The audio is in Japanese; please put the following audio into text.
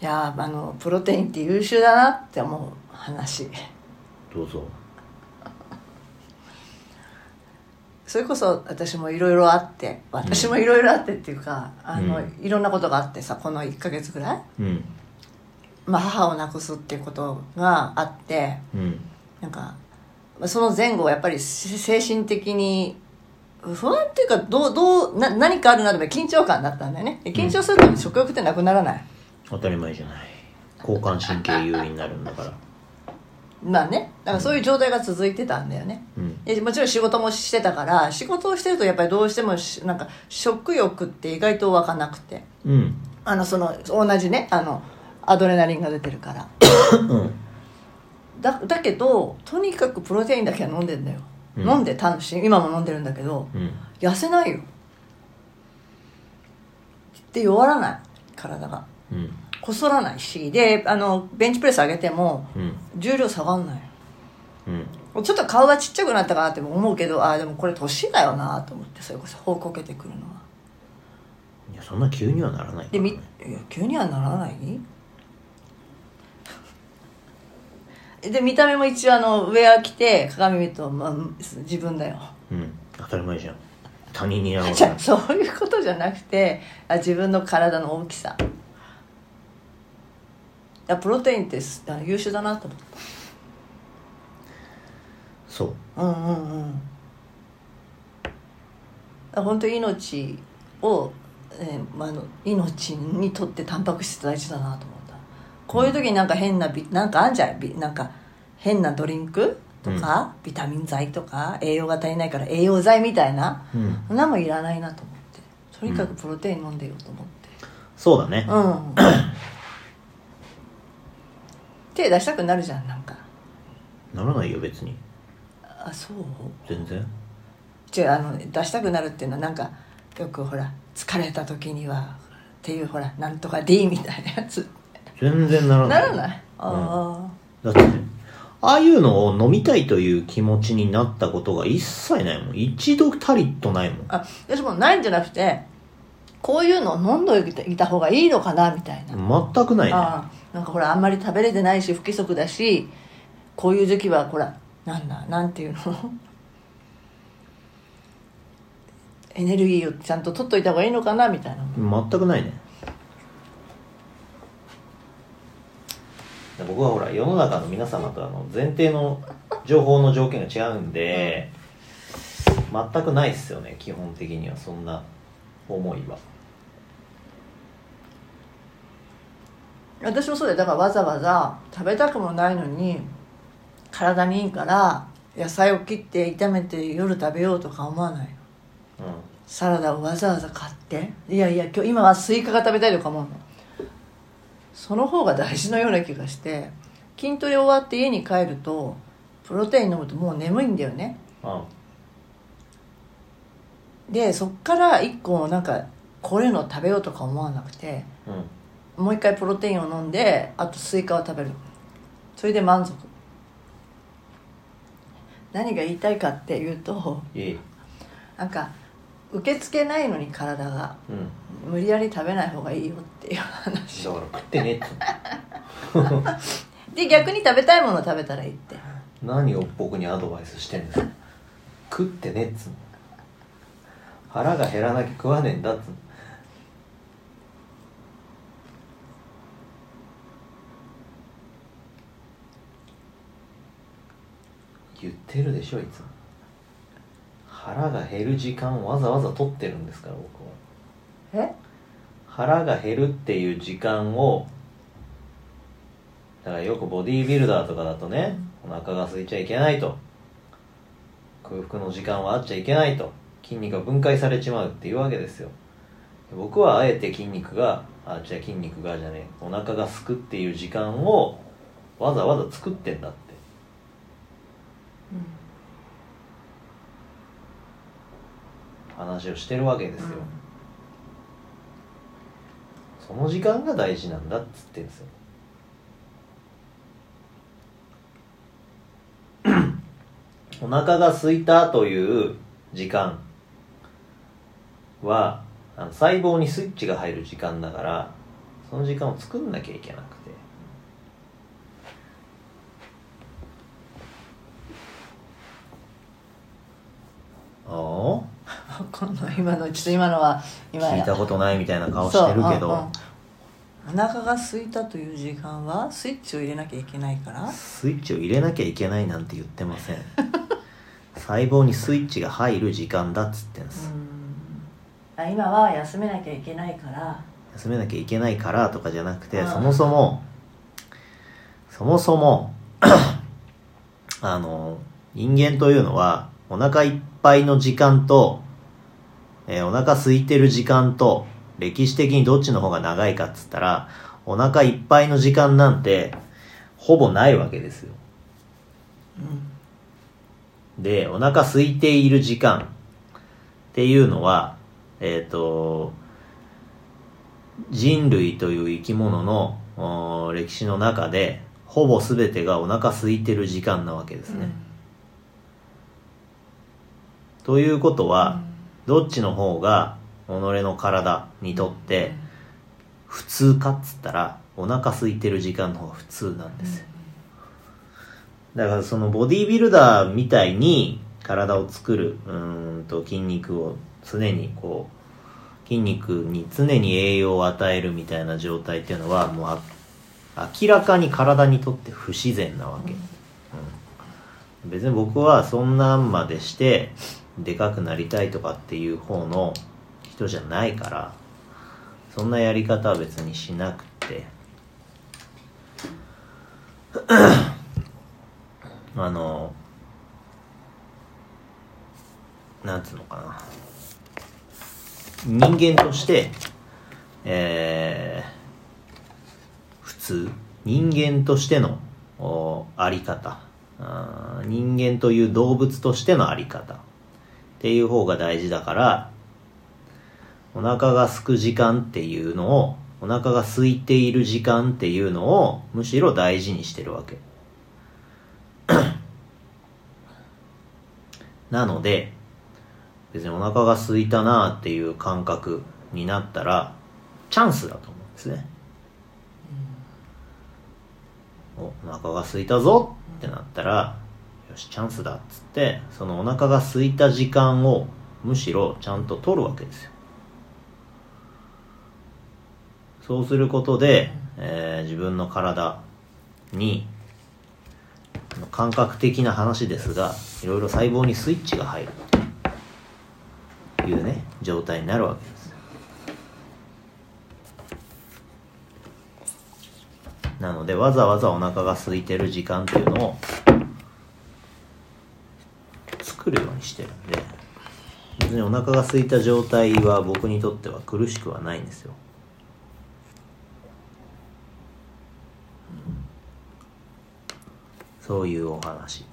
いやーあのプロテインって優秀だなって思う話。どうぞ。それこそ私もいろいろあって私もいろいろあってっていうか、あのうん。いろんなことがあってさこの1ヶ月ぐらい、うん。まあ、母を亡くすっていうことがあってうん。なんかまあその前後はやっぱりし精神的に不安っていうかどうどうな何かあるならば緊張感だったんだよね。で緊張すると食欲ってなくならない、当たり前じゃない。交感神経優位になるんだから。まあね。だからそういう状態が続いてたんだよね、うん。でもちろん仕事もしてたから仕事をしてるとやっぱりどうしてもしなんか食欲って意外と湧かなくて。うん。あのその同じねあのアドレナリンが出てるから。うん。だだけどとにかくプロテインだけは飲んでんだよ、うん。飲んでたんし今も飲んでるんだけどうん。痩せないよ。で弱らない。体が。うんこそらないしであのベンチプレス上げてもうん。重量下がんない。うん。ちょっと顔がちっちゃくなったかなって思うけどああでもこれ年だよなと思ってそれこそほうこけてくるのは。いやそんな急にはならないからでみいねや急にはならない？で見た目も一応あのウェア着て鏡見ると、まあ、自分だよ。うん。当たり前じゃん。他人に合わ じゃないあそういうことじゃなくてあ自分の体の大きさ。いやプロテインって優秀だなと思っそう。たうんうんうん。本当に命を、えーまあ、命にとってタンパク質大事だなと思った。こういう時になんか変なビなんかあんじゃん。ビなんか変なドリンクとか、ビタミン剤とか栄養が足りないから栄養剤みたいなうん。そんなもんいらないなと思って。とにかくプロテイン飲んでよと思って。そうだね。うん、手出したくなるじゃんなんか。ならないよ別に。あそう？全然。違うあの出したくなるっていうのはなんかよくほら疲れた時にはっていうほらなんとか D みたいなやつ。全然ならなないらない？あだってねああいうのを飲みたいという気持ちになったことが一切ないもん。一度たりとないもん。ああ私もないんじゃなくてこういうのを飲んどいた方がいいのかなみたいな、全くないね。あなんかほらあんまり食べれてないし不規則だしこういう時期はほらなんだなんていうの？エネルギーをちゃんと取っといた方がいいのかなみたいな。全くないね。僕はほら世の中の皆様とあの前提の情報の条件が違うんで、全くないっすよね基本的には。そんな思いは私もそうだよ。だからわざわざ食べたくもないのに体にいいから野菜を切って炒めて夜食べようとか思わないの。うん。サラダをわざわざ買って。いやいや今日今はスイカが食べたいとか思うの。その方が大事のような気がして筋トレ終わって家に帰るとプロテイン飲むともう眠いんだよね。うん。でそっから一個なんかこれの食べようとか思わなくてうんもう一回プロテインを飲んであとスイカを食べる。それで満足。何が言いたいかっていうといいなんか受け付けないのに体がうん。無理やり食べない方がいいよっていう話。だから食ってねっつうので逆に食べたいものを食べたらいいって。何を僕にアドバイスしてんだよ。食ってねっつうの。腹が減らなきゃ食わねえんだっつうの言ってるでしょいつも。腹が減る時間をわざわざ取ってるんですから僕は。え？腹が減るっていう時間をだからよくボディービルダーとかだとね、お腹が空いちゃいけないと。空腹の時間はあっちゃいけないと。筋肉が分解されちまうっていうわけですよ。僕はあえて筋肉があじゃあ筋肉がじゃねえお腹がすくっていう時間をわざわざ作ってんだって話をしてるわけですよ、その時間が大事なんだっつってんですよ。お腹が空いたという時間はあの細胞にスイッチが入る時間だからその時間を作んなきゃいけなくてあこの今のちょっと今のは今あ聞いたことないみたいな顔してるけど、そううんうん。お腹が空いたという時間はスイッチを入れなきゃいけないから。スイッチを入れなきゃいけないなんて言ってません。細胞にスイッチが入る時間だっつってんです、あ今は休めなきゃいけないから。休めなきゃいけないからとかじゃなくてうん。そもそもそもそも あの人間というのはお腹いっぱいの時間と、えーお腹空いてる時間と歴史的にどっちの方が長いかっつったらお腹いっぱいの時間なんてほぼないわけですよ。でお腹空いている時間っていうのはえっ、と人類という生き物の歴史の中でほぼ全てがお腹空いてる時間なわけですね。ということは、どっちの方が己の体にとって普通かっつったらお腹空いてる時間の方が普通なんですよ。だからそのボディービルダーみたいに体を作るうーんと筋肉を常にこう筋肉に常に栄養を与えるみたいな状態っていうのはもうあ明らかに体にとって不自然なわけ、うん。別に僕はそんなんまでしてでかくなりたいとかっていう方の人じゃないからそんなやり方は別にしなくて。あのなんつうのかな。人間としてえー普通人間としてのあり方。人間という動物としてのあり方。っていう方が大事だからお腹が空く時間っていうのをお腹が空いている時間っていうのをむしろ大事にしてるわけ。なので別にお腹が空いたなっていう感覚になったらチャンスだと思うんですね、おお腹が空いたぞってなったらしチャンスだっつってそのお腹が空いた時間をむしろちゃんと取るわけですよ。そうすることで、えー自分の体に感覚的な話ですがいろいろ細胞にスイッチが入るというね状態になるわけです。なのでわざわざお腹が空いてる時間っていうのを作るようにしてるんで別にお腹が空いた状態は僕にとっては苦しくはないんですよ。そういうお話。